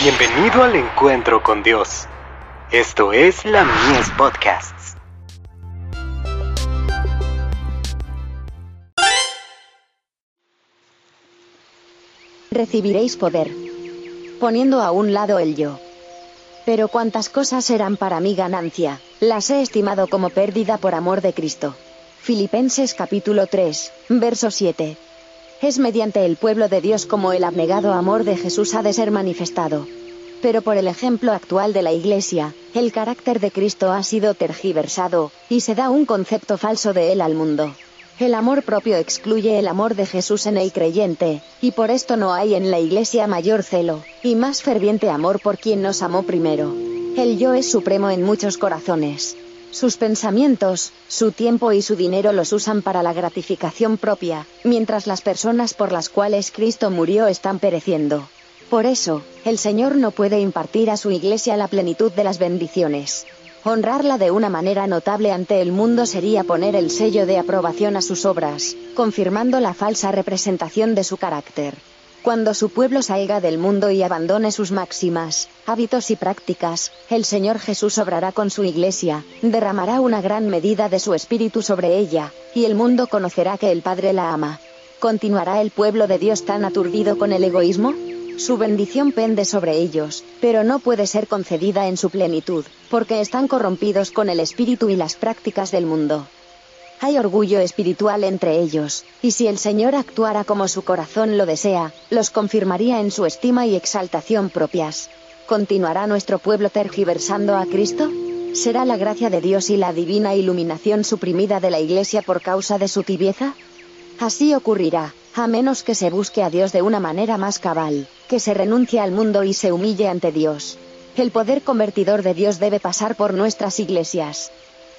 Bienvenido al encuentro con Dios. Esto es la Mies Podcasts. Recibiréis poder. Poniendo a un lado el yo. Pero cuantas cosas eran para mí ganancia, las he estimado como pérdida por amor de Cristo. Filipenses capítulo 3, verso 7. Es mediante el pueblo de Dios como el abnegado amor de Jesús ha de ser manifestado. Pero por el ejemplo actual de la Iglesia, el carácter de Cristo ha sido tergiversado, y se da un concepto falso de él al mundo. El amor propio excluye el amor de Jesús en el creyente, y por esto no hay en la Iglesia mayor celo, y más ferviente amor por quien nos amó primero. El yo es supremo en muchos corazones. Sus pensamientos, su tiempo y su dinero los usan para la gratificación propia, mientras las personas por las cuales Cristo murió están pereciendo. Por eso, el Señor no puede impartir a su Iglesia la plenitud de las bendiciones. Honrarla de una manera notable ante el mundo sería poner el sello de aprobación a sus obras, confirmando la falsa representación de su carácter. Cuando su pueblo salga del mundo y abandone sus máximas, hábitos y prácticas, el Señor Jesús obrará con su iglesia, derramará una gran medida de su espíritu sobre ella, y el mundo conocerá que el Padre la ama. ¿Continuará el pueblo de Dios tan aturdido con el egoísmo? Su bendición pende sobre ellos, pero no puede ser concedida en su plenitud, porque están corrompidos con el espíritu y las prácticas del mundo. Hay orgullo espiritual entre ellos, y si el Señor actuara como su corazón lo desea, los confirmaría en su estima y exaltación propias. ¿Continuará nuestro pueblo tergiversando a Cristo? ¿Será la gracia de Dios y la divina iluminación suprimida de la Iglesia por causa de su tibieza? Así ocurrirá, a menos que se busque a Dios de una manera más cabal, que se renuncie al mundo y se humille ante Dios. El poder convertidor de Dios debe pasar por nuestras iglesias.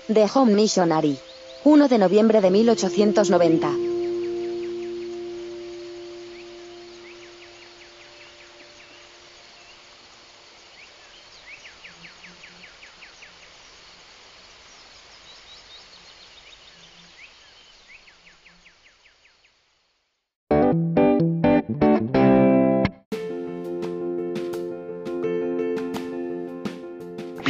The Home Missionary. 1 de noviembre de 1890.